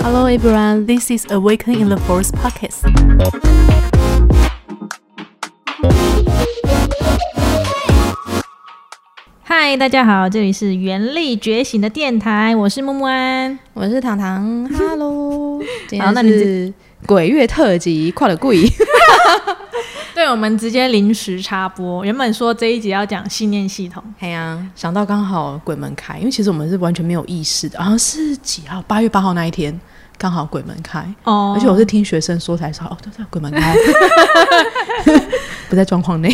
Hello everyone, this is Awakening in the Forest podcast. 嗨，大家好，这里是原力觉醒的电台，我是木木安。我是糖糖，Hello，今天好那你是鬼月特辑，快了贵，对，我们直接临时插播。原本说这一集要讲信念系统，哎呀，想到刚好鬼门开，因为其实我们是完全没有意识的，好像是几号？八月八号那一天刚好鬼门开，哦而且我是听学生说才知道，哦，对对，鬼门开，不在状况内，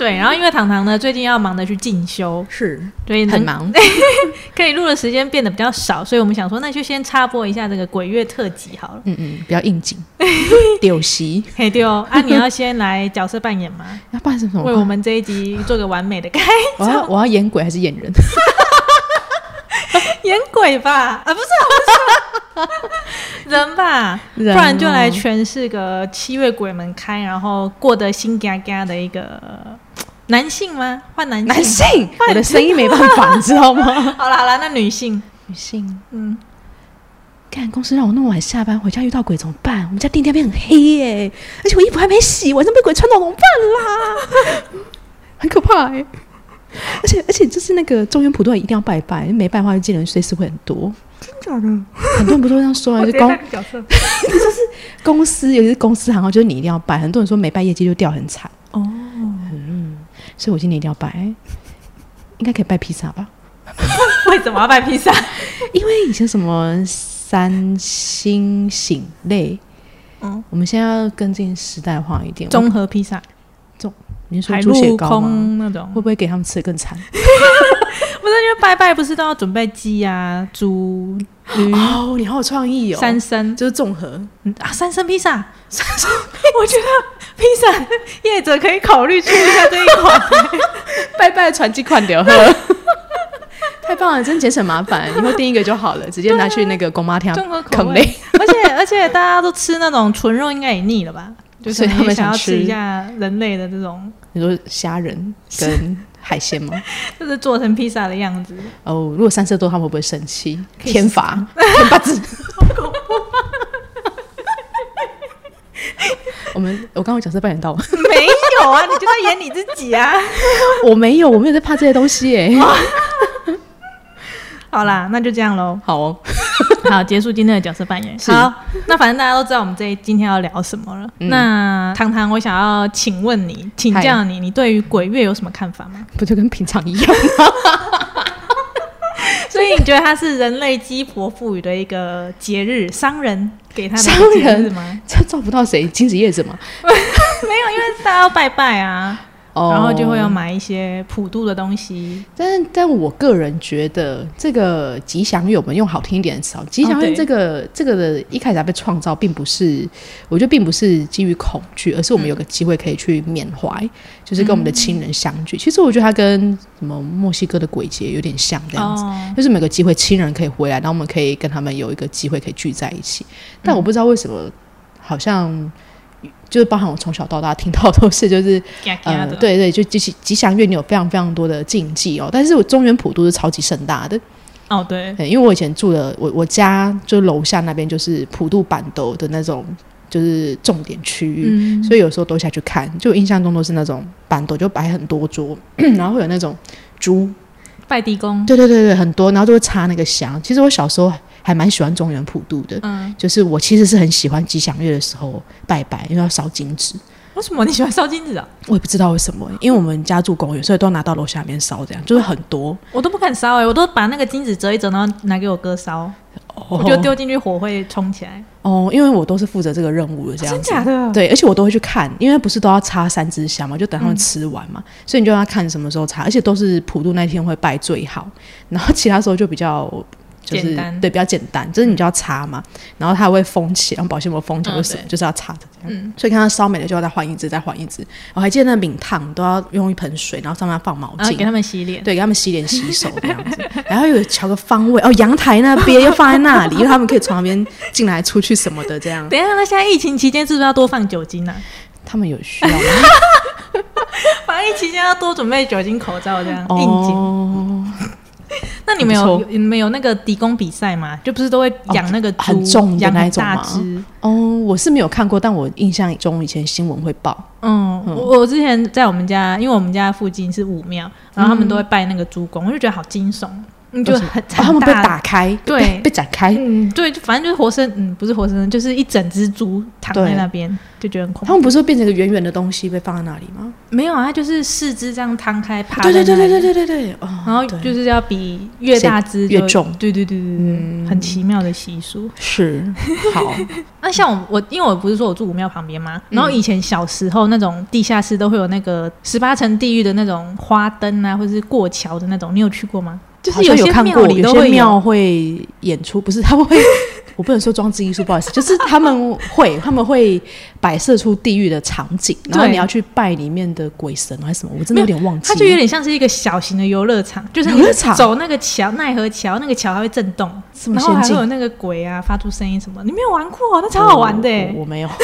对，然后因为糖糖呢最近要忙着去进修，是对，能很忙，可以录的时间变得比较少，所以我们想说，那就先插播一下这个鬼月特辑好了。嗯嗯，比较应景，丢席，嘿，对哦，啊，你要先来角色扮演吗？要扮什么？为我们这一集做个完美的开我要我要演鬼还是演人？演鬼吧？啊，不是啊，不是人吧？不然就来哦诠释个七月鬼门开，然后过得心嘎嘎的一个男性吗？换男性？男性，我的声音没办法，你知道吗？好了好了，那女性，女性。嗯，干公司让我那么晚下班，回家遇到鬼怎么办？我们家电梯那边很黑耶、而且我衣服还没洗，晚上被鬼穿到怎么办啦？很可怕哎、而且而且就是那个中原普渡一定要拜拜，没拜的话见人随时会很多。真假的？很多人不都这样说啊？就是公就是公司，尤其是公司行号，就是你一定要拜。很多人说没拜业绩就掉很惨，哦，所以我今年一定要拜。应该可以拜披萨吧？为什么要拜披萨？因为以前什么三星醒类，嗯，我们现在要跟进时代化一点。综合披萨，你是说海猪血陆糕那种，会不会给他们吃的更惨？不是拜拜不是都要准备鸡啊、猪、鱼、哦，你好有创意哦！三生就是综合，嗯啊，三生披萨，三生，我觉得披萨业者可以考虑出一下这一款。拜拜传几款流喝。太棒了，真节省麻烦，以后订一个就好了，直接拿去那个公妈厅啃味。而且而且大家都吃那种纯肉，应该也腻了吧？就 所以他们想要吃吃一下人类的这种，你说虾仁跟 海鲜吗？就是做成披萨的样子。哦，如果三色多他们会不会生气？天罚，天八字。我们我刚刚角色扮演到吗？没有啊，你就在演你自己啊。我没有，我没有在怕这些东西耶。好啦，那就这样喽。好哦，好，结束今天的角色扮演。好，那反正大家都知道我们这今天要聊什么了。那糖糖，我想要请问你，请教你，你对于鬼月有什么看法吗？不就跟平常一样吗？所以你觉得它是人类鸡婆赋予的一个节日，商人给他的商人吗？这照不到谁？金子叶子吗。没有，因为大家要拜拜啊，哦然后就会要买一些普渡的东西。但但我个人觉得，这个吉祥月，我们用好听一点的词好，吉祥这个、这个的一开始它被创造，并不是，我觉得并不是基于恐惧，而是我们有个机会可以去缅怀，就是跟我们的亲人相聚。其实我觉得它跟什么墨西哥的鬼节有点像，这样子。哦，就是每个机会亲人可以回来，然后我们可以跟他们有一个机会可以聚在一起。但我不知道为什么，好像就是包含我从小到大听到都是就是嘎嘎呃，的，对对，就吉吉祥月你有非常非常多的禁忌哦。但是我中原普渡是超级盛大的，哦对，对，因为我以前住的我我家就楼下那边就是普渡板斗的那种就是重点区域，嗯，所以有时候都下去看，就印象中都是那种板斗就摆很多桌，然后会有那种猪，拜地公，对对对对，很多，然后就会插那个香。其实我小时候还蛮喜欢中原普渡的，嗯，就是我其实是很喜欢吉祥月的时候拜拜，因为要烧金纸。为什么你喜欢烧金子啊？我也不知道为什么，因为我们家住公寓，所以都拿到楼下面烧，这样就是很多。我都不敢烧哎、我都把那个金子折一折，然后拿给我哥烧，我就丢进去，火会冲起来。哦，因为我都是负责这个任务的，这样子。的？对，而且我都会去看，因为不是都要插三支香嘛，就等他们吃完嘛，所以你就要看什么时候插，而且都是普渡那天会拜最好，然后其他时候就比较就是简单对比较简单，就是你就要擦嘛，然后它还会封起，然后保鲜膜封起来，嗯为什么就是要擦的这样，嗯所以看它烧没了就要再换一支，再换一支。我还记得那饼烫都要用一盆水，然后上面放毛巾，给他们洗脸。对，给他们洗脸洗手这样子，然后有调个方位哦，阳台那边又放在那里，因为他们可以从那边进来出去什么的，这样等一下，那现在疫情期间是不是要多放酒精啊？他们有需要吗？防疫期间要多准备酒精口罩，这样应景。哦，那你们有你们有那个底工比赛吗？就不是都会养那个猪，很重的养那一种吗。哦，我是没有看过，但我印象中以前新闻会报。嗯，我我之前在我们家，因为我们家附近是武庙，然后他们都会拜那个猪公，我就觉得好惊悚，嗯，就很、哦他们被打开，对被被展开，嗯，对，就反正就是活生，嗯，不是活生生，就是一整只猪躺在那边，就觉得很恐怖。他们不是会变成一个圆圆的东西被放在那里吗？没有啊，它就是四肢这样摊开趴对对对对对对对对，哦，然后就是要比越大只就越重嗯对对对对对，很奇妙的习俗。是好，那像我我因为我不是说我住武庙旁边吗？然后以前小时候那种地下室都会有那个十八层地狱的那种花灯啊，或者是过桥的那种，你有去过吗？就是有些庙看过，有些里都会庙会演出，不是他们会，我不能说装置艺术，不好意思，就是他们会他们会摆设出地狱的场景，然后你要去拜里面的鬼神还是什么，我真的有点忘记了。它就有点像是一个小型的游乐场，就是你游乐场走那个桥奈何桥，那个桥还会震动，然后还，会有那个鬼啊发出声音什么，你没有玩过？那超好玩的欸我我我没有。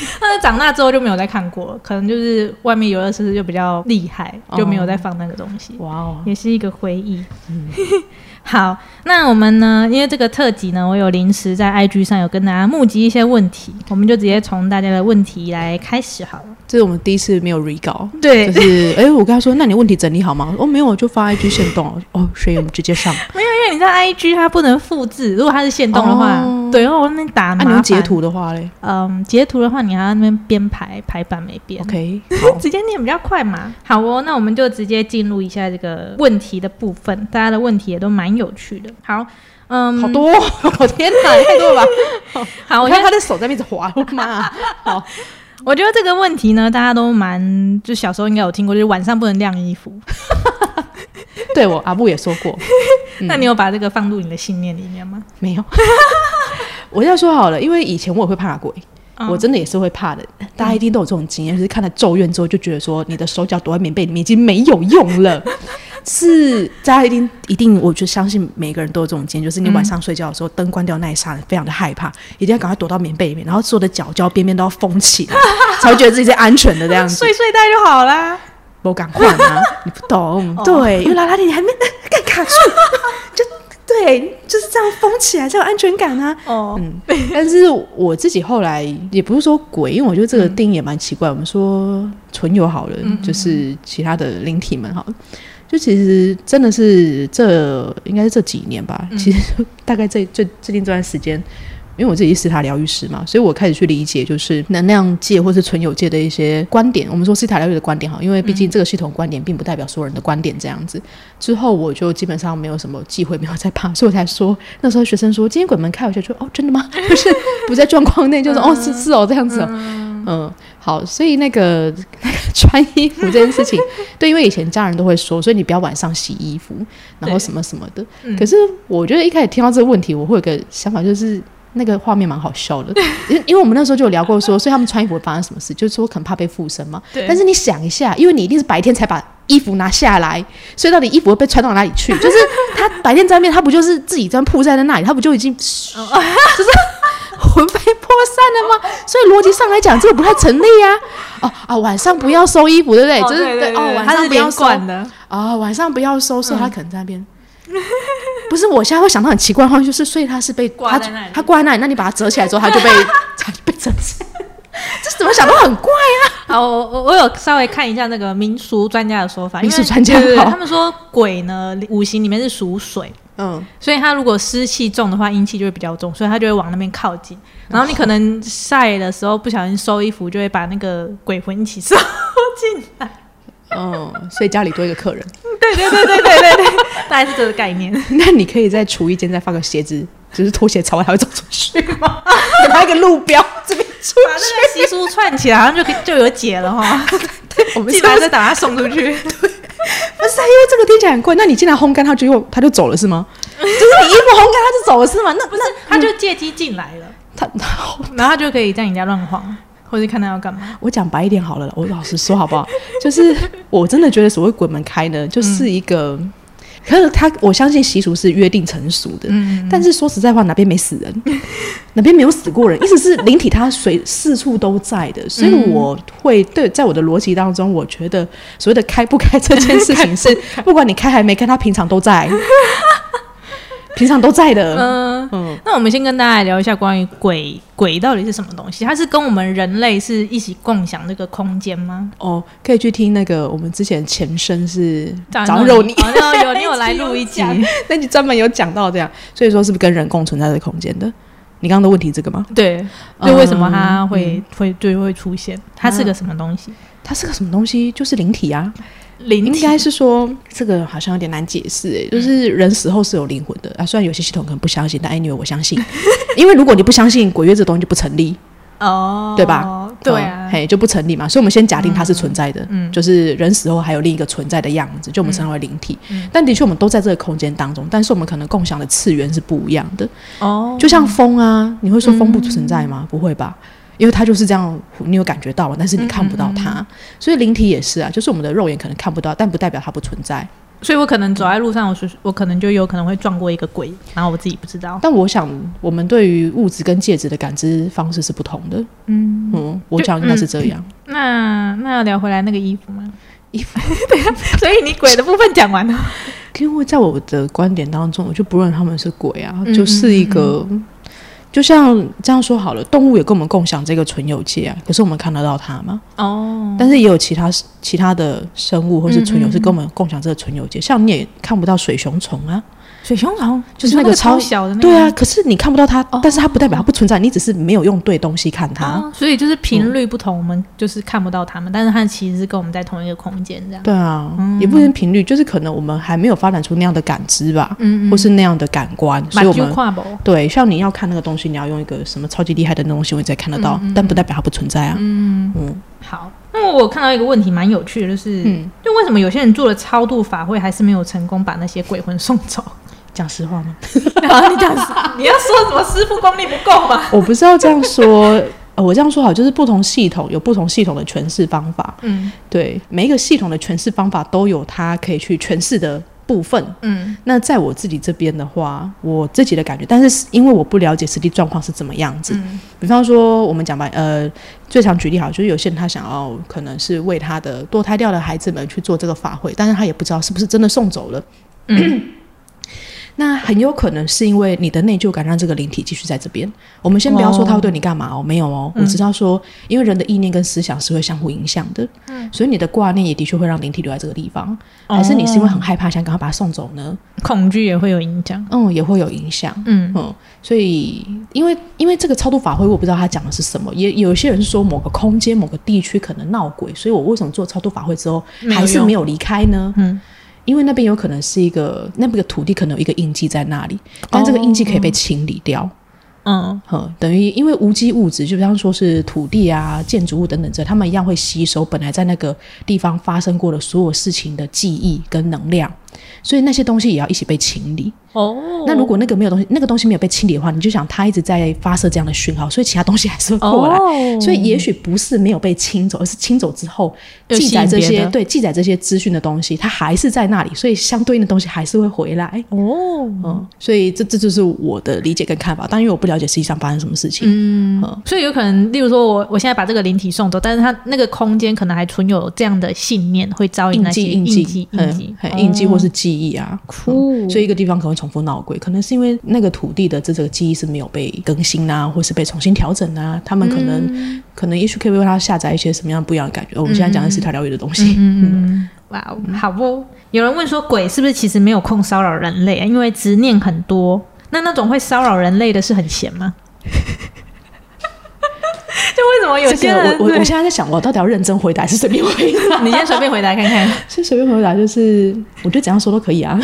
但是长大之后就没有再看过了，可能就是外面游乐设施就比较厉害，哦就没有再放那个东西。哇哦，也是一个回忆。好，那我们呢？因为这个特辑呢，我有临时在 IG 上有跟大家募集一些问题，我们就直接从大家的问题来开始好了。这是我们第一次没有 re 稿，对就是哎、我跟他说，那你问题整理好吗？哦，没有，我就发 IG 线动哦，哦，所以我们直接上。没有，因为你知道 IG 它不能复制，如果它是限动的话，哦对，然后我那边打那、你用截，图的话嘞嗯，截图的话你还要那边编排排版没编，OK，好，直接念比较快嘛。好哦，那我们就直接进入一下这个问题的部分，大家的问题也都蛮有趣的。好，嗯，好多、哦，我 天哪，太多了吧？好，我看他的手在那边滑，我的妈啊！好，我觉得这个问题呢，大家都蛮，就小时候应该有听过，就是晚上不能晾衣服。对我阿布也说过，嗯那你有把这个放入你的信念里面吗？没有。我要说好了，因为以前我也会怕鬼，嗯我真的也是会怕的。大家一定都有这种经验，就是看了《咒怨》之后，就觉得说你的手脚躲在棉被里面已经没有用了。是大家一定一定，我就相信每个人都有这种经验，就是你晚上睡觉的时候，灯关掉那一刹那，非常的害怕，一定要赶快躲到棉被里面，然后所有的角角边边都要封起来，才会觉得自己是安全的这样子。睡睡袋就好啦。我赶快啊！你不懂，对，因为拉拉链你还没干卡住，就对，就是这样封起来才有安全感啊。哦，嗯，但是我自己后来也不是说鬼，因为我觉得这个定义也蛮奇怪。我们说纯友好了，就是其他的灵体们好了，就其实真的是这应该是这几年吧，其实大概这最最近这段时间。因为我自己是斯塔疗愈师嘛，所以我开始去理解就是能量界或是存有界的一些观点。我们说斯塔疗愈的观点哈，因为毕竟这个系统观点并不代表所有人的观点这样子。之后我就基本上没有什么忌讳，没有再怕，所以我才说那时候学生说今天鬼门开，我就说哦真的吗？不是不在状况内，就是、哦是是哦这样子哦，嗯好，所以那个 那个穿衣服这件事情，对，因为以前家人都会说，所以你不要晚上洗衣服，然后什么什么的。可是我觉得一开始听到这个问题，我会有个想法，就是那个画面蛮好笑的，因因为我们那时候就有聊过说，所以他们穿衣服会发生什么事，就是说可能怕被附身嘛。对但是你想一下，因为你一定是白天才把衣服拿下来，所以到底衣服会被穿到哪里去？就是他白天在面，他不就是自己这样铺在那里，他不就已经就是了吗？所以逻辑上来讲，这个不太成立啊。哦啊，晚上不要收衣服，对不对？就是对哦，晚上不要管的。哦，晚上不要收，所以他可能在那边。不是，我现在会想到很奇怪的话，就是所以他是被挂在那里他挂在那里，那你把它折起来之后，他就被 他就被折起来。这怎么想都很怪啊！好，我我我有稍微看一下那个民俗专家的说法，民俗专家好对对对他们说鬼呢五行里面是属水，嗯，所以它如果湿气重的话，阴气就会比较重，所以它就会往那边靠近。然后你可能晒的时候不小心收衣服，就会把那个鬼魂一起收进来。嗯，所以家里多一个客人，对对对对对对对，大概是这个概念。那你可以在厨艺间再放个鞋子，就是拖鞋朝外，它会走出去吗？给他一个路标，这边出把那个习俗串起来，好像就可以就有解了哈。我们记得再把它送出去。不是啊，因为这个听起来很贵。那你进来烘干，他就又他就走了是吗？就是你衣服烘干，他就走了是吗？那 不是，他就借机进来了，他，然后他就可以在你家乱晃，或者看他要干嘛。我讲白一点好了，我老实说好不好？就是我真的觉得所谓鬼门开呢，就是一个，可是他我相信习俗是约定成熟的，嗯，但是说实在话，哪边没死人？哪边没有死过人，意思是灵体它随四处都在的，所以我会对在我的逻辑当中，我觉得所谓的开不开这件事情是，不管你开还没开，它平常都在，平常都在的。嗯嗯，那我们先跟大家聊一下关于鬼，鬼到底是什么东西？它是跟我们人类是一起共享这个空间吗？哦，可以去听那个我们之前前身是早早肉你，哦有有 你有来录一集，那你专门有讲到这样，所以说是不是跟人共存在的空间的？你刚刚的问题这个吗？对，嗯就为什么它会、会就会出现？它是个什么东西？它是个什么东西？就是灵体啊。应灵应该是说这个好像有点难解释诶，就是人死后是有灵魂的啊。虽然有些系统可能不相信，但 anyway 我相信，因为如果你不相信鬼月这东西就不成立，哦，对吧？对啊嗯，嘿就不成立嘛。所以我们先假定它是存在的，嗯就是人死后还有另一个存在的样子，就我们称为灵体。嗯但的确我们都在这个空间当中，但是我们可能共享的次元是不一样的。哦，就像风啊，你会说风不存在吗？不会吧？因为它就是这样，你有感觉到，但是你看不到它，所以灵体也是啊，就是我们的肉眼可能看不到，但不代表它不存在。所以我可能走在路上，我是我可能就有可能会撞过一个鬼，然后我自己不知道。但我想，我们对于物质跟介质的感知方式是不同的。嗯，嗯，我想应该是这样。那那要聊回来那个衣服吗？衣服，所以你鬼的部分讲完了。因为在我的观点当中，我就不认他们是鬼啊，嗯就是一个，就像这样说好了，动物也跟我们共享这个纯有界啊，可是我们看得到它吗？哦，但是也有其他其他的生物或是纯有是跟我们共享这个纯有界，像你也看不到水熊虫啊，水熊虫就是那那个超超小的那个，对啊，可是你看不到它，但是它不代表它不存在，你只是没有用对东西看它。哦，所以就是频率不同，我们就是看不到它们，但是它其实是跟我们在同一个空间这样。对啊，也不能频率，就是可能我们还没有发展出那样的感知吧，嗯或是那样的感官，所以我们对像你要看那个东西，你要用一个什么超级厉害的那东西，我才看得到，但不代表它不存在啊。嗯，嗯好。那么我看到一个问题蛮有趣的，就是，嗯，就为什么有些人做了超度法会，还是没有成功把那些鬼魂送走？讲实话吗？你讲，你要说什么师傅功力不够吗？我不是要这样说，呃，我这样说好，就是不同系统有不同系统的诠释方法，嗯对，每一个系统的诠释方法都有它可以去诠释的部分。嗯那在我自己这边的话，我自己的感觉，但是因为我不了解实际状况是怎么样子，嗯比方说我们讲吧，呃，最常举例好，就是有些人他想要可能是为他的堕胎掉的孩子们去做这个法会，但是他也不知道是不是真的送走了。嗯 那很有可能是因为你的内疚感让这个灵体继续在这边。我们先不要说他会对你干嘛哦，没有哦，我知道说，因为人的意念跟思想是会相互影响的，嗯所以你的挂念也的确会让灵体留在这个地方。还是你是因为很害怕，想赶快把它送走呢？恐惧也会有影响。嗯，也会有影响。嗯嗯，所以因为因为这个超度法会，我不知道他讲的是什么，也有些人说某个空间、某个地区可能闹鬼，所以我为什么做超度法会之后还是没有离开呢？嗯因为那边有可能是一个那边的土地可能有一个印记在那里，但这个印记可以被清理掉。嗯。呵，等于因为无机物质，就比方说是土地啊、建筑物等等这，他们一样会吸收本来在那个地方发生过的所有事情的记忆跟能量，所以那些东西也要一起被清理。哦，那如果那个没有东西，那个东西没有被清理的话，你就想它一直在发射这样的讯号，所以其他东西还是会过来。哦所以也许不是没有被清走，而是清走之后记载这些对记载这些资讯的东西，它还是在那里，所以相对应的东西还是会回来。哦，嗯，所以这这就是我的理解跟看法，但因为我不了解实际上发生什么事情。嗯嗯，所以有可能，例如说我我现在把这个灵体送走，但是它那个空间可能还存有这样的信念，会招引那些记、印记、记、印记、嗯印记或是记忆啊，哭嗯所以一个地方可能会重复闹鬼，可能是因为那个土地的这这个记忆是没有被更新啊，或是被重新调整啊，他们可能、嗯可能也许可以为他下载一些什么样不一样的感觉。我们现在讲的是调疗愈的东西，嗯，哇哦，好不？有人问说，鬼是不是其实没有空骚扰人类啊？因为执念很多。那那种会骚扰人类的是很闲吗？就为什么有些这人？个我我我现在在想，我到底要认真回答还是随便回答？你先随便回答看看。先随便回答，就是我觉得怎样说都可以啊。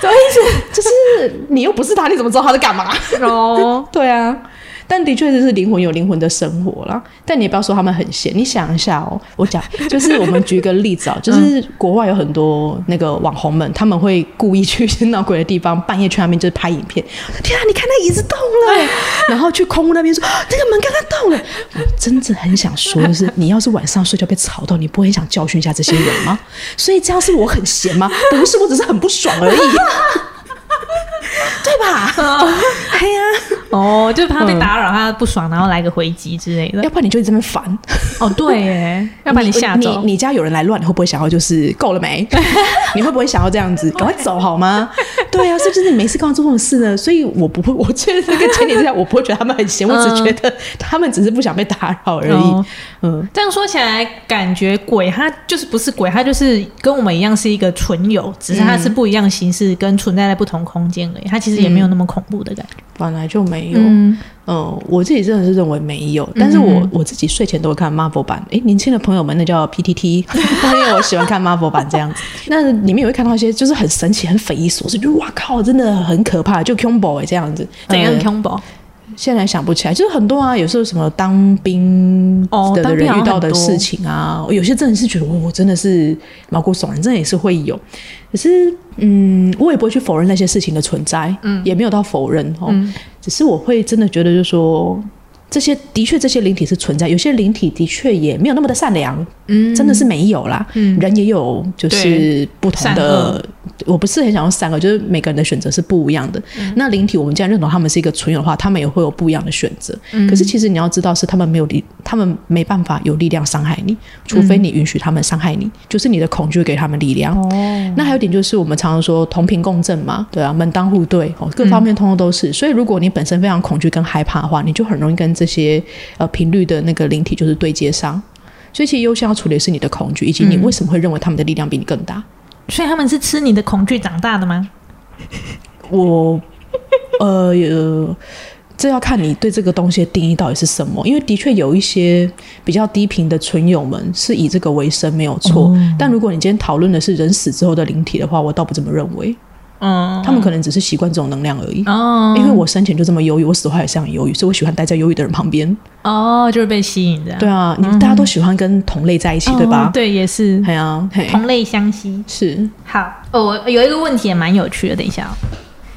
什么意思？就是你又不是他，你怎么知道他在干嘛？哦，对啊，但的确就是灵魂有灵魂的生活啦。但你也不要说他们很闲，你想一下哦，我讲 就是我们举一个例子啊，就是国外有很多那个网红们，他们会故意去一些闹鬼的地方，半夜去那边就是拍影片。天啊，你看那椅子动了，然后去空屋那边说那个门刚刚动了。我真的很想说的是，你要是晚上睡觉被吵到，你不会很想教训一下这些人吗？所以这样是我很闲吗？不是，我只是很不爽而已。对吧？哎呀，哦，就是怕被嗯打扰，他不爽，然后来个回击之类的要。不然你就一直在那边烦，哦，对耶，要把你吓走。你你家有人来乱，你会不会想要就是够了没？你会不会想要这样子，赶快走好吗？对啊，是不是你没事干嘛做这种事呢？所以我不会，我觉得这个前提之下，我不会觉得他们很闲，我只觉得他们只是不想被打扰而已。哦嗯，这样说起来，感觉鬼他就是不是鬼，他就是跟我们一样是一个纯友，只是他是不一样的形式，跟存在在不同空间而已。他其实也没有那么恐怖的感觉。本来就没有。嗯嗯，我自己真的是认为没有，但是我我自己睡前都会看 Marvel 版。诶，年轻的朋友们，那叫 PTT，因为我喜欢看 Marvel 版这样子。那里面也会看到一些就是很神奇、很匪夷所思，就哇靠，真的很可怕，就 Combo 哎这样子。怎样呃 combo？现在想不起来，就是很多啊，有时候什么当兵的人遇到的事情啊，有些真的是觉得我真的是毛骨悚然，真的也是会有。可是，嗯，我也不会去否认那些事情的存在，嗯，也没有到否认哦，只是我会真的觉得，就是说。这些的确，这些灵体是存在，有些灵体的确也没有那么的善良，嗯，真的是没有啦。嗯，人也有就是不同的，我不是很想用善恶，就是每个人的选择是不一样的。那灵体，我们既然认同他们是一个存有的话，他们也会有不一样的选择。可是其实你要知道，是他们没有力，他们没办法有力量伤害你，除非你允许他们伤害你，就是你的恐惧会给他们力量。哦那还有一点就是，我们常常说同频共振嘛，对啊，门当户对哦，各方面通通都是。所以如果你本身非常恐惧跟害怕的话，你就很容易跟这些呃频率的那个灵体就是对接上。所以其实优先要处理的是你的恐惧，以及你为什么会认为他们的力量比你更大。所以他们是吃你的恐惧长大的吗？我呃呃，这要看你对这个东西的定义到底是什么。因为的确有一些比较低频的纯友们是以这个为生，没有错。但如果你今天讨论的是人死之后的灵体的话，我倒不这么认为。嗯，他们可能只是习惯这种能量而已。哦，因为我生前就这么忧郁，我死后也是很忧郁，所以我喜欢待在忧郁的人旁边。哦，就是被吸引的。对啊，你们大家都喜欢跟同类在一起，对吧哦？对，也是对啊，同类相吸。是好，哦，我有一个问题也蛮有趣的，等一下、哦。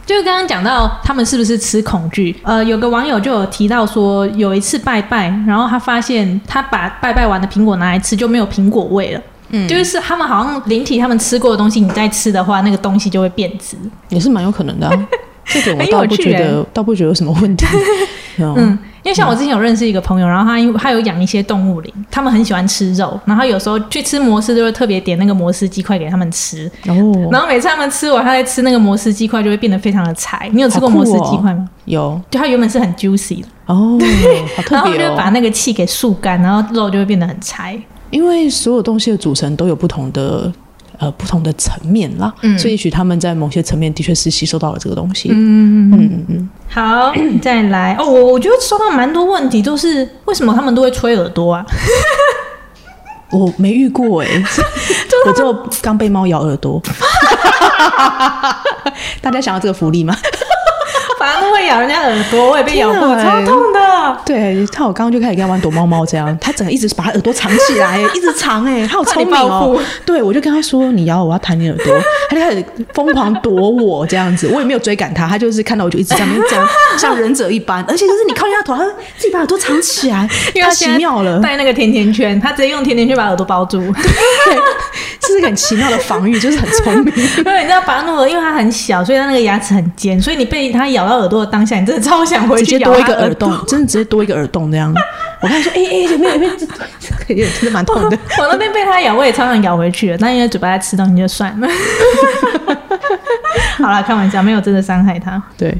就是刚刚讲到他们是不是吃恐惧？呃，有个网友就有提到说，有一次拜拜，然后他发现他把拜拜完的苹果拿来吃，就没有苹果味了。嗯，就是他们好像灵体他们吃过的东西，你再吃的话，那个东西就会变质。也是蛮有可能的、啊。这个我倒不觉得，倒不觉得有什么问题。嗯，嗯，因为像我之前有认识一个朋友，然后他因为他有养一些动物灵，他们很喜欢吃肉，然后有时候去吃摩斯就会特别点那个摩斯鸡块给他们吃，哦，然后每次他们吃完，他在吃那个摩斯鸡块就会变得非常的柴。你有吃过摩斯鸡块吗？有就它原本是很 juicy 的，哦，然后。就把那个气给速干，然后肉就会变得很柴。因为所有东西的组成都有不同的呃不同的层面啦，嗯所以也许他们在某些层面的确是吸收到了这个东西。嗯嗯嗯嗯，好，再来哦，我我觉得收到蛮多问题，都是为什么他们都会吹耳朵啊？我没遇过 哎、我就刚被猫咬耳朵。大家想要这个福利吗？反正都会咬人家耳朵，我也被咬过，超痛的。对，他我刚刚就开始跟他玩躲猫猫，这样他整个一直把他耳朵藏起来，一直藏哎、他好聪明哦。对，我就跟他说你咬我，我要弹你耳朵，他就开始疯狂躲我这样子，我也没有追赶他，他就是看到我就一直在那边这样，像忍者一般，而且就是你靠近他头，他会自己把耳朵藏起来，太奇因为他现在妙了，戴那个甜甜圈，他直接用甜甜圈把耳朵包住。对，这是一个很奇妙的防御，就是很聪明。因为你知道拔诺尔，因为他很小，所以他那个牙齿很尖，所以你被他咬到耳朵的当下，你真的超想回直接去咬一个耳。洞，真的直接多一个耳洞这样。我看说，哎、哎、有没有有没有？真的蛮痛的。我那边被它咬，我也超想咬回去了，但因为嘴巴在吃东西就算了。好了，开玩笑，没有真的伤害它。对，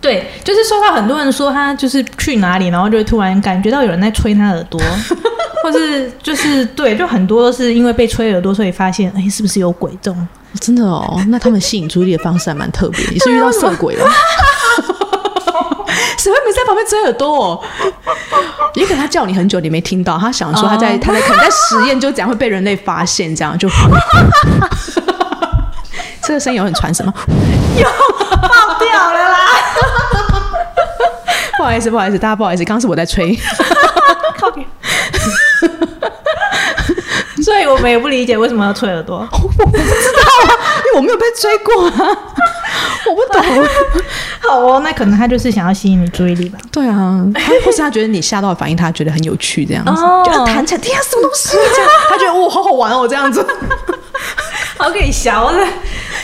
对，就是收到很多人说他就是去哪里，然后就会突然感觉到有人在吹他耳朵，或是就是对，就很多都是因为被吹耳朵，所以发现哎，是不是有鬼这种？真的哦，那他们吸引注意力的方式还蛮特别，你是遇到色鬼了。谁会没在旁边追耳朵、哦？也可能他叫你很久，你没听到，他想说他在、哦他在可能在实验，就这样会被人类发现，这样就。这个声音有很传神吗？爆掉了啦！不好意思，不好意思，大家不好意思，刚刚是我在吹。靠边。所以我们也不理解为什么要吹耳朵。我不知道啊因为我没有被吹过啊，我不懂。好哦，那可能他就是想要吸引你注意力吧。对啊，他或是他觉得你吓到的反应，他觉得很有趣，这样子，哦就弹起来，天啊，什么东西？这样，他觉得哇，好好玩哦，这样子。好给小的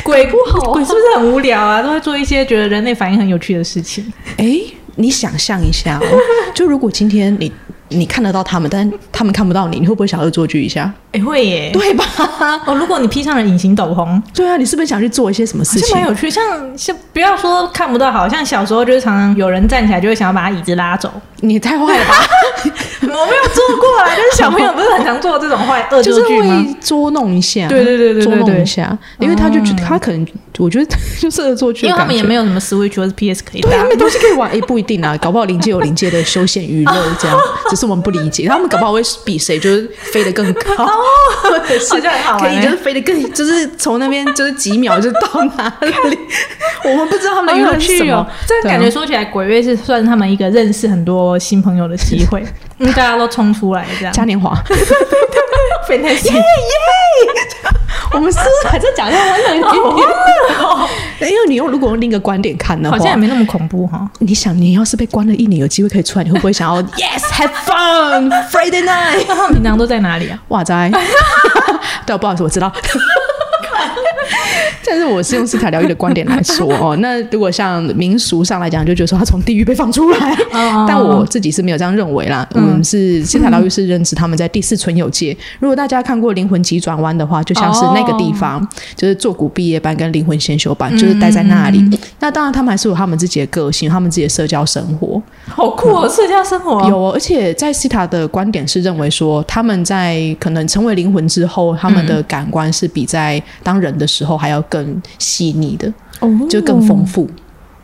鬼不好，鬼是不是很无聊啊？都会做一些觉得人类反应很有趣的事情。哎，你想象一下哦，就如果今天你你看得到他们，但是他们看不到你，你会不会想恶作剧一下？哎、会耶。对吧？哦，如果你披上了隐形斗篷，对啊，你是不是想去做一些什么事情蛮？有趣。像像不要说看不到，好像小时候就是常常有人站起来就会想要把他椅子拉走。你也太坏了吧！我没有做过啊，就是小朋友不是很常做这种坏恶就是作剧吗？会捉弄一下，对对对对对捉弄对一下，因为他就觉得他可能，我觉得就是恶作剧的因为他们也没有什么 Switch 或是 PS 可以对，他打们。东西可以玩，也不一定啊，搞不好临界有临界的休闲娱乐这样，只是我们不理解。他们搞不好会比谁就是飞得更高，或者是好像很好玩欸。可以就是飞得更，就是从那边就是几秒就到哪里，我们不知道他们好的娱乐有趣哦。是什么。！对啊。这感觉说起来，鬼月是算他们一个认识很多新朋友的机会，因 为大家都冲出来这样。嘉年华，Fantasy 我们是不是还在讲要玩冷哦因为你用如果用另一个观点看的话，好像也没那么恐怖哈。你想，你要是被关了一年，有机会可以出来，你会不会想要 Yes have fun Friday night？那他们平常都在哪里啊？哇塞！对，不好意思，我知道。但是我是用斯塔疗愈的观点来说 哦，那如果像民俗上来讲，就觉得说他从地狱被放出来，哦但我自己是没有这样认为啦。我们是斯塔疗愈是认知他们在第四存有界。如果大家看过《灵魂急转弯》的话，就像是那个地方，就是做骨毕业班跟灵魂先修班，就是待在那里。那当然，他们还是有他们自己的个性，他们自己的社交生活。好酷哦，社交生活。有哦，而且在西塔的观点是认为说，他们在可能成为灵魂之后，他们的感官是比在当人的时候还要更细腻的，哦。就更丰富。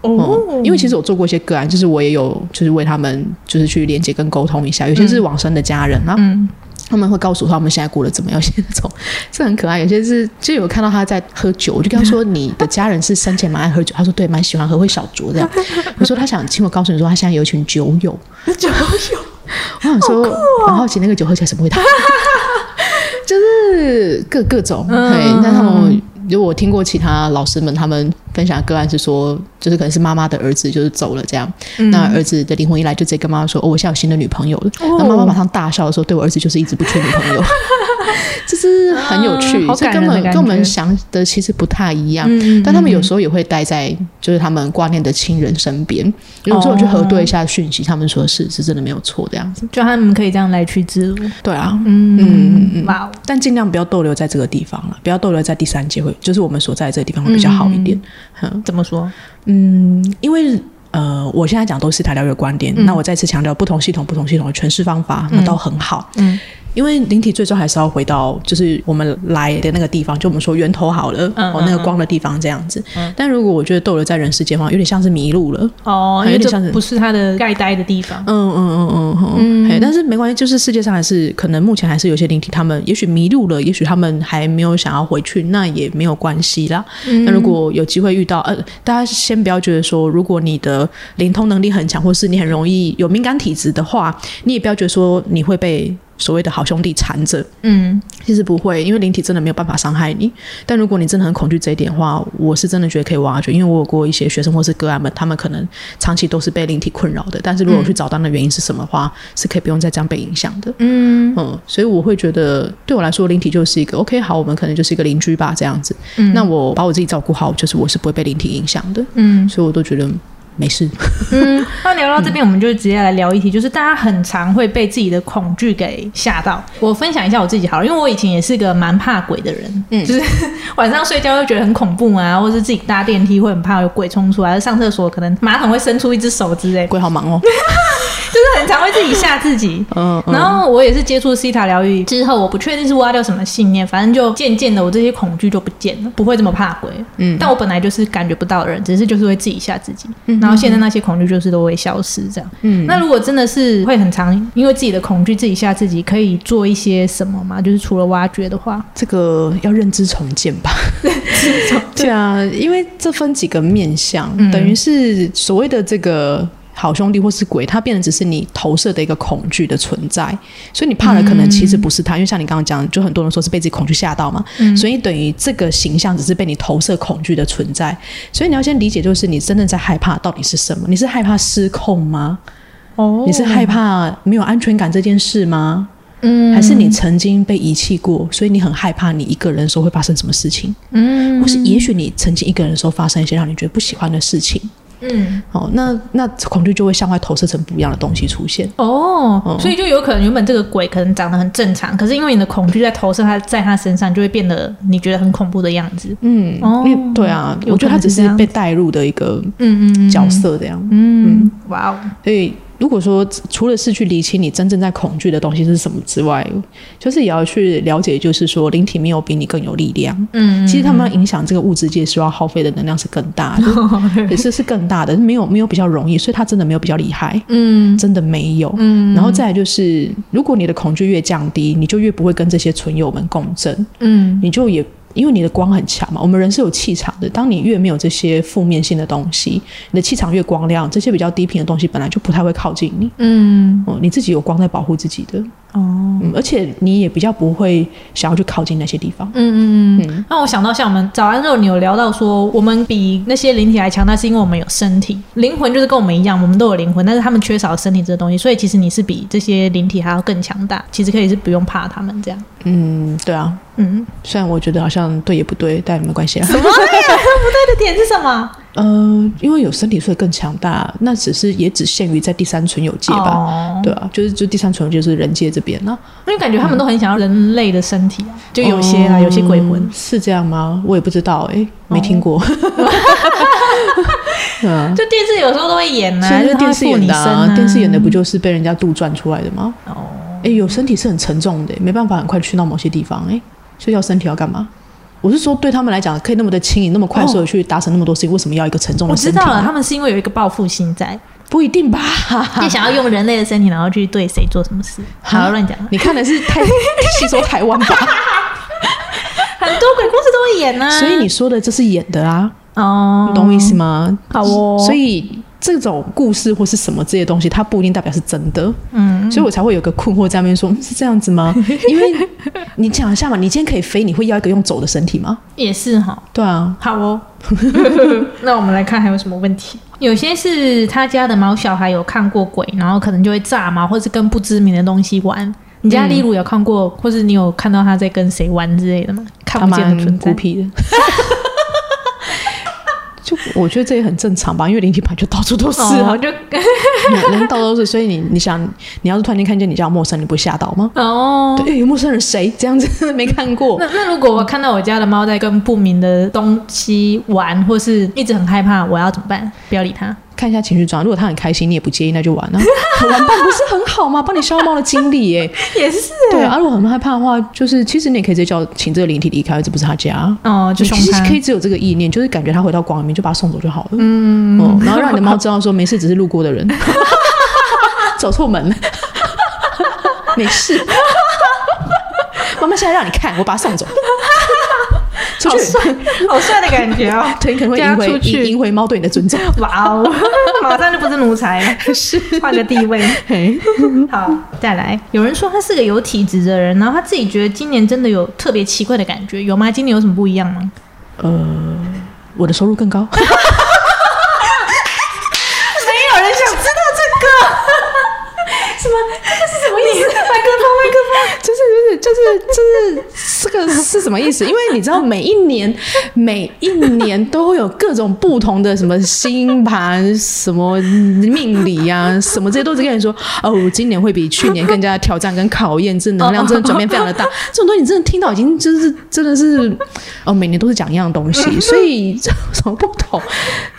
哦。嗯，因为其实我做过一些个案，就是我也有就是为他们就是去连接跟沟通一下，有些是往生的家人啊，嗯他们会告诉他们现在过得怎么样，现在走，这很可爱。有些是就有看到他在喝酒，我就跟他说你的家人是生前蛮爱喝酒，他说对，蛮喜欢喝，会小酌这样。我说他想请我告诉你说，他现在有一群酒友，酒友 我想说，很好奇那个酒喝起来什么味道，就是各各种。嗯对，那他们就我听过其他老师们他们分享个案是说，就是可能是妈妈的儿子就是走了这样，那儿子的灵魂一来就直接跟妈妈说，哦，我现在有新的女朋友了。哦那妈妈马上大笑的说，对我儿子就是一直不缺女朋友。就是很有趣，这根本跟我们想的其实不太一样。但他们有时候也会待在就是他们挂念的亲人身边，有时候我去核对一下讯息，他们说是是真的没有错这样子。就他们可以这样来去自如。对啊，嗯嗯嗯哇哦，但尽量不要逗留在这个地方了，不要逗留在第三阶会，就是我们所在的这个地方会比较好一点。嗯怎么说？嗯，因为。呃，我现在讲都是台疗愈的观点，那我再次强调，不同系统、不同系统的诠释方法，那都很好。嗯因为灵体最终还是要回到，就是我们来的那个地方，就我们说源头好了，嗯哦，那个光的地方这样子。但如果我觉得逗留在人世间的话，有点像是迷路了。哦，有点像是不是他的该待的地方。嗯嗯嗯嗯嗯，嘿，但是没关系，就是世界上还是可能目前还是有些灵体，他们也许迷路了，也许他们还没有想要回去，那也没有关系啦。那如果有机会遇到，呃，大家先不要觉得说，如果你的灵通能力很强，或是你很容易有敏感体质的话，你也不要觉得说你会被。所谓的好兄弟缠着，嗯，其实不会，因为灵体真的没有办法伤害你。但如果你真的很恐惧这一点的话，我是真的觉得可以挖掘，因为我有过一些学生或是个案们，他们可能长期都是被灵体困扰的。但是如果我去找到那原因是什么的话，是可以不用再这样被影响的。嗯嗯，所以我会觉得，对我来说，灵体就是一个 OK，好，我们可能就是一个邻居吧，这样子。嗯那我把我自己照顾好，就是我是不会被灵体影响的，嗯所以我都觉得没事。嗯。那聊到这边，我们就直接来聊一题，就是大家很常会被自己的恐惧给吓到。我分享一下我自己好了，因为我以前也是个蛮怕鬼的人，嗯，就是晚上睡觉会觉得很恐怖啊，或者是自己搭电梯会很怕有鬼冲出来，上厕所可能马桶会伸出一只手之类，鬼好忙哦，就是很常会自己吓自己。嗯嗯然后我也是接触西塔疗愈之后，我不确定是挖掉什么信念，反正就渐渐的我这些恐惧就不见了，不会这么怕鬼。嗯但我本来就是感觉不到的人，只是就是会自己吓自己，然后现在那些恐惧就是都会消失这样。嗯那如果真的是会很常因为自己的恐惧自己吓自己，可以做一些什么吗？就是除了挖掘的话，这个要认知重建吧。对啊，因为这分几个面向，嗯等于是所谓的这个。好兄弟或是鬼，它变得只是你投射的一个恐惧的存在，所以你怕的可能其实不是他，因为像你刚刚讲，就很多人说是被自己恐惧吓到嘛，所以等于这个形象只是被你投射恐惧的存在，所以你要先理解，就是你真正在害怕到底是什么？你是害怕失控吗？哦你是害怕没有安全感这件事吗？嗯还是你曾经被遗弃过，所以你很害怕你一个人的时候会发生什么事情？嗯或是也许你曾经一个人的时候发生一些让你觉得不喜欢的事情，嗯，哦，那那恐惧就会向外投射成不一样的东西出现。哦，所以就有可能原本这个鬼可能长得很正常，可是因为你的恐惧在投射他在他身上，就会变得你觉得很恐怖的样子。嗯，哦因为对啊，我觉得他只是被带入的一个嗯嗯角色这样。嗯，哇哦，所以如果说除了是去理清你真正在恐惧的东西是什么之外，就是也要去了解，就是说灵体没有比你更有力量。嗯，其实他们要影响这个物质界需要耗费的能量是更大的，也是是更大的，没有没有比较容易，所以他真的没有比较厉害，嗯真的没有。嗯然后再来就是，如果你的恐惧越降低，你就越不会跟这些存友们共振，嗯你就也因为你的光很强嘛，我们人是有气场的。当你越没有这些负面性的东西，你的气场越光亮，这些比较低频的东西本来就不太会靠近你。嗯哦，你自己有光在保护自己的，哦。嗯，而且你也比较不会想要去靠近那些地方。嗯嗯嗯，那我想到像我们早安肉，你有聊到说，我们比那些灵体还强大，是因为我们有身体，灵魂就是跟我们一样，我们都有灵魂，但是他们缺少身体这个东西，所以其实你是比这些灵体还要更强大，其实可以是不用怕他们这样。嗯，对啊，嗯，虽然我觉得好像对也不对，但没关系啊。什么呀？不对的点是什么？呃，因为有身体所以更强大，那只是也只限于在第三存有界吧。哦，对啊，就是就第三存有就是人界这边呢、因为感觉他们都很想要人类的身体啊，就有些啊，有些鬼魂嗯。是这样吗？我也不知道，哎，没听过。嗯，就电视有时候都会演呐、啊，就电视演的、啊啊，电视演的不就是被人家杜撰出来的吗？哦，哎，有身体是很沉重的，没办法很快去到某些地方。哎，所以要身体要干嘛？我是说，对他们来讲，可以那么的轻盈、那么快速的去达成那么多事情，为什么要一个沉重的身体？我知道了，他们是因为有一个报复心在，不一定吧？就想要用人类的身体，然后去对谁做什么事。好，乱讲。你看的是太吸收台湾吧？很多鬼故事都会演啊，所以你说的这是演的啊，哦，你懂我意思吗？好哦所以这种故事或是什么这些东西，它不一定代表是真的。嗯，所以我才会有个困惑在那边说，嗯是这样子吗？因为你讲一下嘛，你今天可以飞，你会要一个用走的身体吗？也是哈。对啊，好哦，那我们来看还有什么问题。有些是他家的毛小孩有看过鬼，然后可能就会炸毛，或是跟不知名的东西玩。你家例如有看过，或是你有看到他在跟谁玩之类的吗？看他不见的存在孤。僻的。就我觉得这也很正常吧，因为灵体牌就到处都是啊哦，，就 人到处都是，所以你你想，你要是突然间看见你家有陌生人，你不会吓到吗？哦。对，有陌生人谁这样子 没看过？那那如果我看到我家的猫在跟不明的东西玩，或是一直很害怕，我要怎么办？不要理它。看一下情绪状态，如果他很开心，你也不介意，那就玩啊，玩伴不是很好吗？帮你消耗猫的精力耶。也是对啊，如果很害怕的话，就是其实你也可以直接叫请这个灵体离开，这不是他家。哦，就。其实可以只有这个意念，就是感觉他回到光里面，就把他送走就好了。嗯，哦，然后让你的 猫知道说没事，只是路过的人，走错门了，没事。妈妈现在让你看，我把他送走，出去。好帅，好帅的感觉哦！对，你可能会赢回赢赢回猫对你的尊重。哇哦，马上就不是奴才了，是换个地位。好，再来，有人说他是个有体质的人，然后他自己觉得今年真的有特别奇怪的感觉，有吗？今年有什么不一样吗？呃，我的收入更高。没有人想知道这个。什么？这个是什么意思？麦克风，麦克风。就是就是就是这个是什么意思？因为你知道，每一年 每一年都会有各种不同的什么星盘、什么命理啊，什么这些都是跟你说哦，今年会比去年更加挑战跟考验，这能量真的转变非常的大。这种东西你真的听到已经就是真的是哦，每年都是讲一样东西，所以这有什么不同？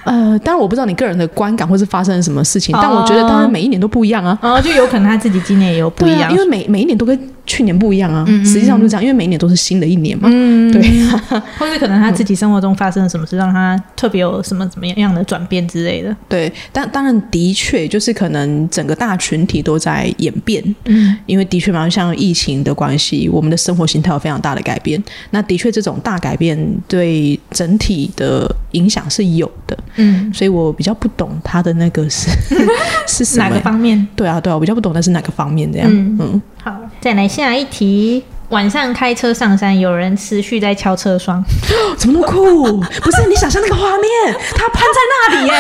呃，当然我不知道你个人的观感或是发生了什么事情，但我觉得当然每一年都不一样啊。然后就有可能他自己今年也有不一样，啊，因为每每一年都跟去年不一样啊。嗯实际上就是这样，因为每一年都是新的一年嘛。嗯，对，或是可能他自己生活中发生了什么事，让他特别有什么怎么样的转变之类的。对，但当然的确就是可能整个大群体都在演变，嗯因为的确嘛，像疫情的关系，我们的生活形态有非常大的改变。那的确这种大改变对整体的影响是有的，嗯，所以我比较不懂他的那个是 是什哪个方面？对啊，对啊，我比较不懂那是哪个方面这样。嗯嗯好，再来下一题。晚上开车上山，有人持续在敲车窗，怎么那么酷？不是你想象那个画面，他攀在那里耶！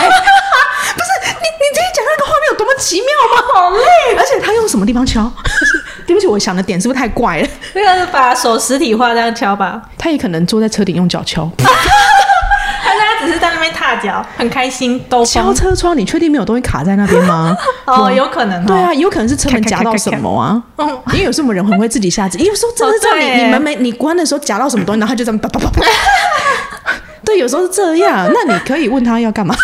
不是你你今天讲那个画面有多么奇妙吗？好累，而且他用什么地方敲？对不起，我想的点是不是太怪了？那个是把手实体化这样敲吧？他也可能坐在车顶用脚敲。只只是在那边踏脚，很开心，兜敲风。车窗，你确定没有东西卡在那边吗？哦，有可能哦。对啊，有可能是车门夹到什么啊？嗯，因为有时候我们人很会自己吓自己，有时候真的是这样，哦你你门没你关的时候夹到什么东西，然后它就这样叭叭叭叭。对，有时候是这样。那你可以问他要干嘛？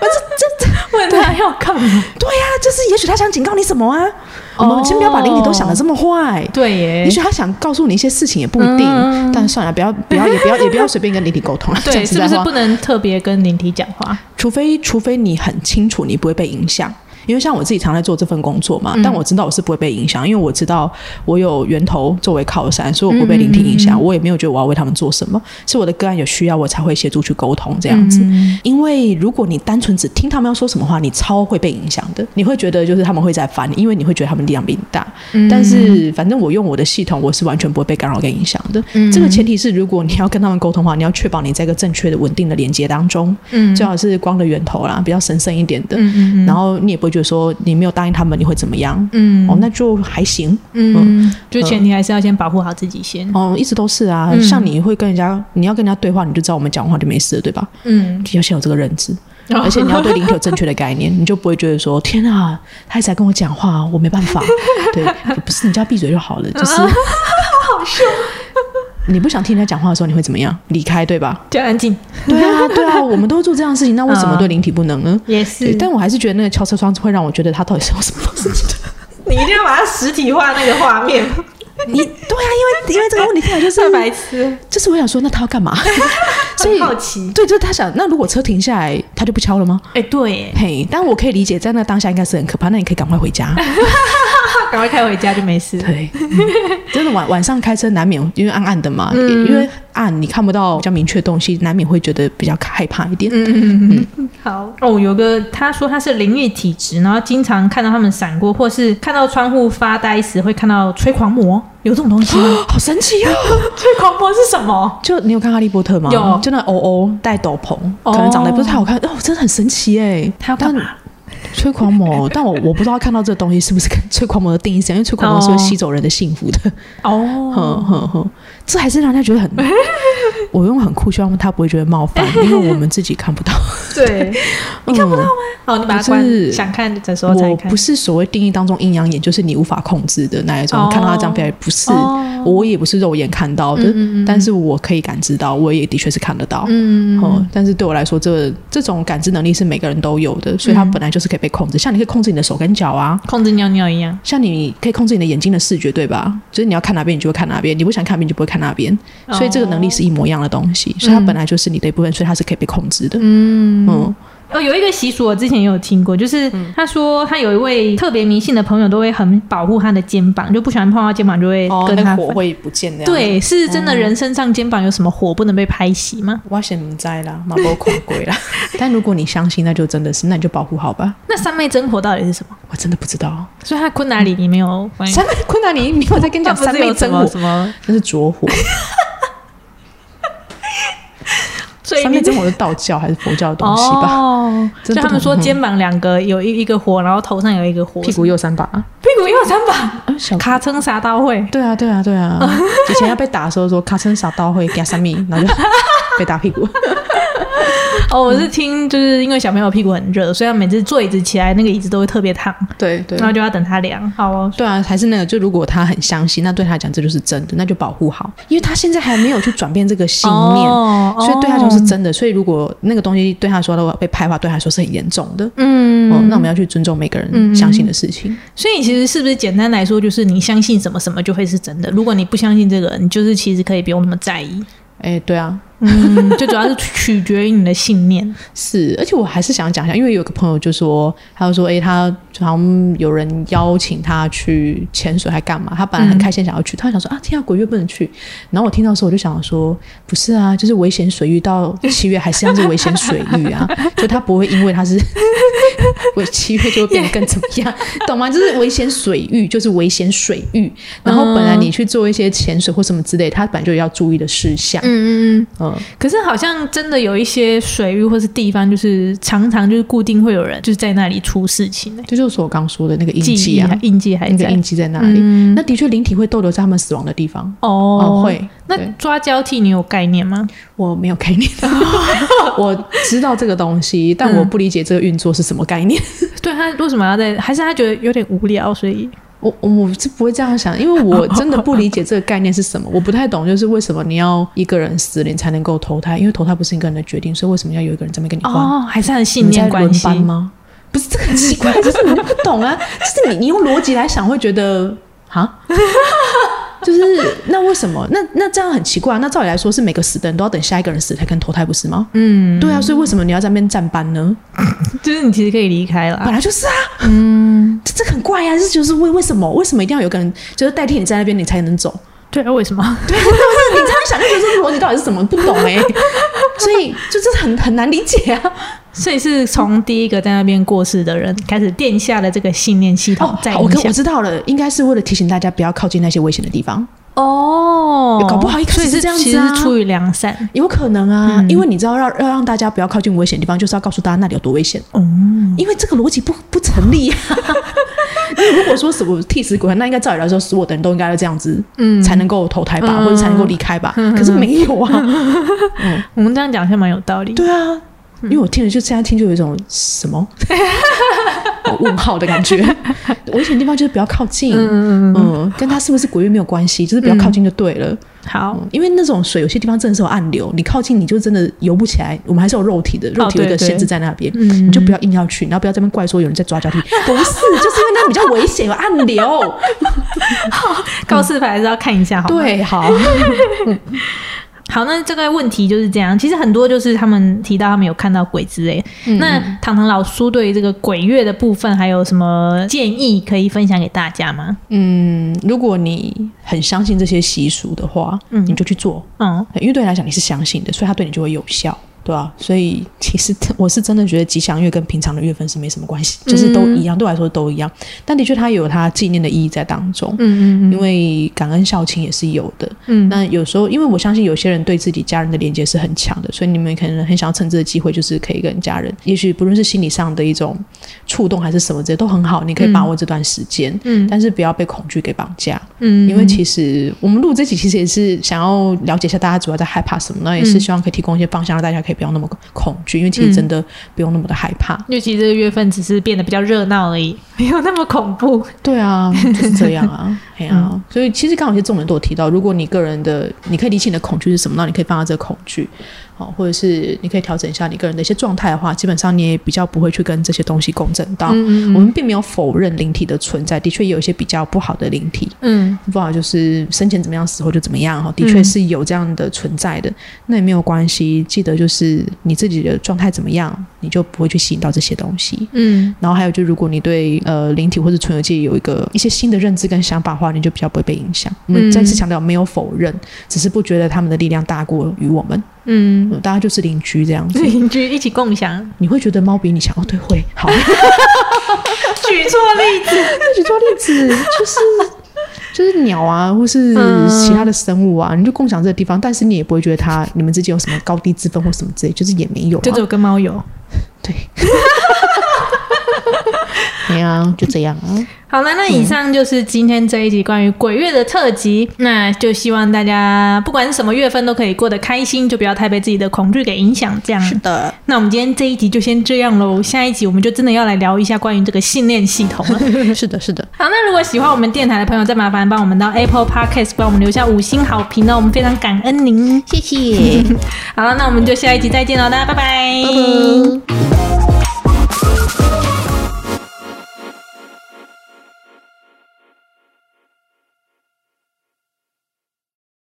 我这这问他要干嘛？对呀、就是也许他想警告你什么啊？我们先不要把灵体都想的这么坏。对耶也，许他想告诉你一些事情也不一定，嗯但算了，不要不要也不要 也不要随便跟灵体沟通了。对，是不是不能特别跟灵体讲话？除非除非你很清楚你不会被影响。因为像我自己常在做这份工作嘛，嗯但我知道我是不会被影响，因为我知道我有源头作为靠山，所以我不被聆听影嗯响，我也没有觉得我要为他们做什么，是我的个案有需要我才会协助去沟通这样子。嗯因为如果你单纯只听他们要说什么话，你超会被影响的，你会觉得就是他们会在烦你，因为你会觉得他们力量比你大。嗯但是反正我用我的系统，我是完全不会被干扰跟影响的。嗯这个前提是，如果你要跟他们沟通的话，你要确保你在一个正确的、稳定的连接当中，嗯最好是光的源头啦，比较神圣一点的。嗯嗯然后你也不会觉得说你没有答应他们你会怎么样，嗯哦，那就还行。嗯，就前提还是要先保护好自己先。哦，一直都是啊，嗯像你会跟人家，你要跟人家对话，你就知道我们讲话就没事了，对吧？嗯，要先有这个认知，而且你要对灵体有正确的概念，你就不会觉得说天啊，他一直在跟我讲话，我没办法。对，不是你叫他闭嘴就好了，就是 好凶。你不想听人家讲话的时候，你会怎么样？离开，对吧？就安静。对啊，对啊，我们都会做这样的事情，那为什么对灵体不能呢？也，是，但我还是觉得那个敲车窗会让我觉得他到底是有什么方式的。你一定要把它实体化那个画面，你对啊，因为因为这个问题听起来就是太白痴，就是我想说，那他要干嘛？所以很好奇。对，就是他想，那如果车停下来，他就不敲了吗？哎，对，嘿，但我可以理解，在那当下应该是很可怕，那你可以赶快回家。赶快开回家就没事。对，嗯 真的晚晚上开车难免因为暗暗的嘛，嗯因为暗你看不到比较明确的东西，难免会觉得比较害怕一点。嗯嗯嗯嗯，好哦。有个他说他是灵异体质，然后经常看到他们闪过，或是看到窗户发呆时会看到吹狂魔，有这种东西吗？好神奇哦！吹狂魔是什么？就你有看《哈利波特》吗？有就那哦哦戴斗篷，哦可能长得不是太好看，哦，真的很神奇哎。他要干嘛？催狂魔，但我我不知道看到这个东西是不是跟催狂魔的定义是一样，因为催狂魔是会吸走人的幸福的。哦，哼哼哼，这还是让人家觉得很 我用很酷，希望他不会觉得冒犯，因为我们自己看不到。对，你看不到吗？哦，你把它关想看的时候才看我不。是所谓定义当中阴阳眼，就是你无法控制的那一种。哦看到他这样飞来，不是，哦我也不是肉眼看到的，但是我可以感知到，我也的确是看得到。嗯，哦，但是对我来说，这这种感知能力是每个人都有的，所以它本来就是可以被控制。像你可以控制你的手跟脚啊，控制尿尿一样。像你可以控制你的眼睛的视觉，对吧？就是你要看哪边，你就会看哪边；你不想看哪边，你就不会看哪边。所以这个能力是一模一样的东西，所以它本来就是你的一部分，所以它是可以被控制的。嗯嗯，哦，有一个习俗我之前也有听过，就是他说他有一位特别迷信的朋友，都会很保护他的肩膀，就不喜欢碰到肩膀就会哦，跟他反。那个火会不见的。，对，是真的人身上肩膀有什么火不能被拍熄吗？我先不在啦，马波恐鬼啦。但如果你相信，那就真的是，那你就保护好吧。那三昧真火到底是什么？我真的不知道，所以他困难里你没有三昧昆达里没有在跟你讲三昧真火，什么什么？那是着火。所以三昧真火是道教还是佛教的东西吧？哦，就他们说肩膀两个有一一个火，然后头上有一个火，屁股右三把。屁股又三把，卡称杀刀会。对啊，对啊，对啊！以前要被打的时候说卡称杀刀会给他三米，然后就被打屁股。哦，我是听，就是因为小朋友屁股很热，所以他每次坐椅子起来，那个椅子都会特别烫，对对然后就要等他凉。好哦，对啊，还是那个，就如果他很相信，那对他来讲这就是真的，那就保护好，因为他现在还没有去转变这个信念，哦所以对他来说是真的。所以如果那个东西对他说的话被拍的话，对他说是很严重的。嗯哦，那我们要去尊重每个人相信的事情。所以其实是不是简单来说，就是你相信什么什么就会是真的？如果你不相信这个，你就是其实可以不用那么在意。哎，对啊，嗯，就主要是取决于你的信念。是，而且我还是想讲一下，因为有个朋友就说，他就说，哎，他好像有人邀请他去潜水，还干嘛？他本来很开心想要去，他想说啊，天啊，鬼月不能去。然后我听到的时候，我就想说，不是啊，就是危险水域到七月还是一样是危险水域啊，就他不会因为他是为七月就会变得更怎么样，懂吗？就是危险水域就是危险水域，然后本来你去做一些潜水或什么之类，他本来就要注意的事项。嗯嗯嗯。嗯，可是好像真的有一些水域或是地方，就是常常就是固定会有人就是在那里出事情就就是我刚说的那个印记记啊，印记还在那个印记在那里。嗯那的确，灵体会逗留在他们死亡的地方。哦哦，会。那抓交替你有概念吗？我没有概念，我知道这个东西，但我不理解这个运作是什么概念。对他为什么要在？还是他觉得有点无聊，所以我我是不会这样想，因为我真的不理解这个概念是什么，我不太懂，就是为什么你要一个人死了你才能够投胎？因为投胎不是一个人的决定，所以为什么要有一个人在那边跟你换？哦，还是他的信念关系吗？不是这个很奇怪，就是你不懂啊，就是你你用逻辑来想会觉得啊。就是那为什么？那那这样很奇怪、啊。那照理来说是每个死的人都要等下一个人死才肯投胎，不是吗？嗯，对啊，所以为什么你要在那边站班呢？就是你其实可以离开了本。来就是啊，嗯，这这很怪啊，这就是为为什么为什么一定要有个人就是代替你在那边你才能走？对啊，为什么？对，你这样想就觉得这个逻辑到底是什么？不懂哎、所以就这很很难理解啊。所以是从第一个在那边过世的人开始垫下了这个信念系统，在好我跟我。知道了，应该是为了提醒大家不要靠近那些危险的地方。哦搞不好一开始是是这样子啊其实是出于良善。有可能啊，嗯因为你知道要要让大家不要靠近危险的地方，就是要告诉大家那里有多危险。哦，因为这个逻辑不不成立啊。因 为如果说什么替死鬼，那应该照理来说，所有的人都应该要这样子，嗯才能够投胎吧，嗯或者才能够离开吧。可是没有啊。我们这样讲好像蛮有道理。对啊，因为我听了就这样听就有一种什么 问号的感觉。危险的地方就是不要靠近，嗯嗯，跟他是不是鬼月没有关系，就是不要靠近就对了。好，嗯因为那种水有些地方真的是有暗流，你靠近你就真的游不起来。我们还是有肉体的，肉体有一个限制在那边，嗯你就不要硬要去，然后不要在那边怪说有人在抓交替，不是，就是因为那比较危险，有暗流。好告示牌还是要看一下，好吗？对，好，好，那这个问题就是这样。其实很多就是他们提到他们有看到鬼之类。嗯那糖糖老叔对于这个鬼月的部分还有什么建议可以分享给大家吗？嗯，如果你很相信这些习俗的话，嗯你就去做，嗯因为对你来讲你是相信的，所以它对你就会有效。对啊，所以其实我是真的觉得吉祥月跟平常的月份是没什么关系，就是都一样，对我来说都一样。但的确它有它纪念的意义在当中，嗯嗯因为感恩孝亲也是有的。嗯那有时候，因为我相信有些人对自己家人的连接是很强的，所以你们可能很想要趁这个机会，就是可以跟家人，也许不论是心理上的一种触动还是什么，这些都很好，你可以把握这段时间。嗯但是不要被恐惧给绑架，嗯因为其实我们录这集其实也是想要了解一下大家主要在害怕什么，那也是希望可以提供一些方向，让大家可以不要那么恐惧，因为其实真的不用那么的害怕。因为其实这个月份只是变得比较热闹而已，没有那么恐怖。对啊，就是这样啊，哎呀、啊，所以其实刚好有些重点都有提到，如果你个人的，你可以理清你的恐惧是什么，那你可以放下这个恐惧，好、或者是你可以调整一下你个人的一些状态的话，基本上你也比较不会去跟这些东西共振到。嗯我们并没有否认灵体的存在，的确也有一些比较不好的灵体，嗯不好就是生前怎么样，死后就怎么样哈，的确是有这样的存在的，那也没有关系，记得就是你自己的状态怎么样，你就不会去吸引到这些东西。嗯然后还有，就如果你对呃灵体或者存有界有一个一些新的认知跟想法的话，你就比较不会被影响。我们再次强调，没有否认，只是不觉得他们的力量大过于我们。嗯，嗯大家就是邻居这样子。邻居一起共享，你会觉得猫比你强哦？对，会。好，举错例子。举错例子，就是就是鸟啊，或是嗯其他的生物啊，你就共享这个地方，但是你也不会觉得它你们之间有什么高低之分或什么之类，就是也没有、啊。就只有跟猫有。对。对啊，就这样啊。好了，那以上就是今天这一集关于鬼月的特辑。那就希望大家不管是什么月份都可以过得开心，就不要太被自己的恐惧给影响。这样是的，那我们今天这一集就先这样喽，下一集我们就真的要来聊一下关于这个信念系统了。是的，是的。好，那如果喜欢我们电台的朋友，再麻烦帮我们到 Apple Podcast 帮我们留下五星好评哦，我们非常感恩您。谢谢。好了，那我们就下一集再见喽，大家拜拜。拜拜。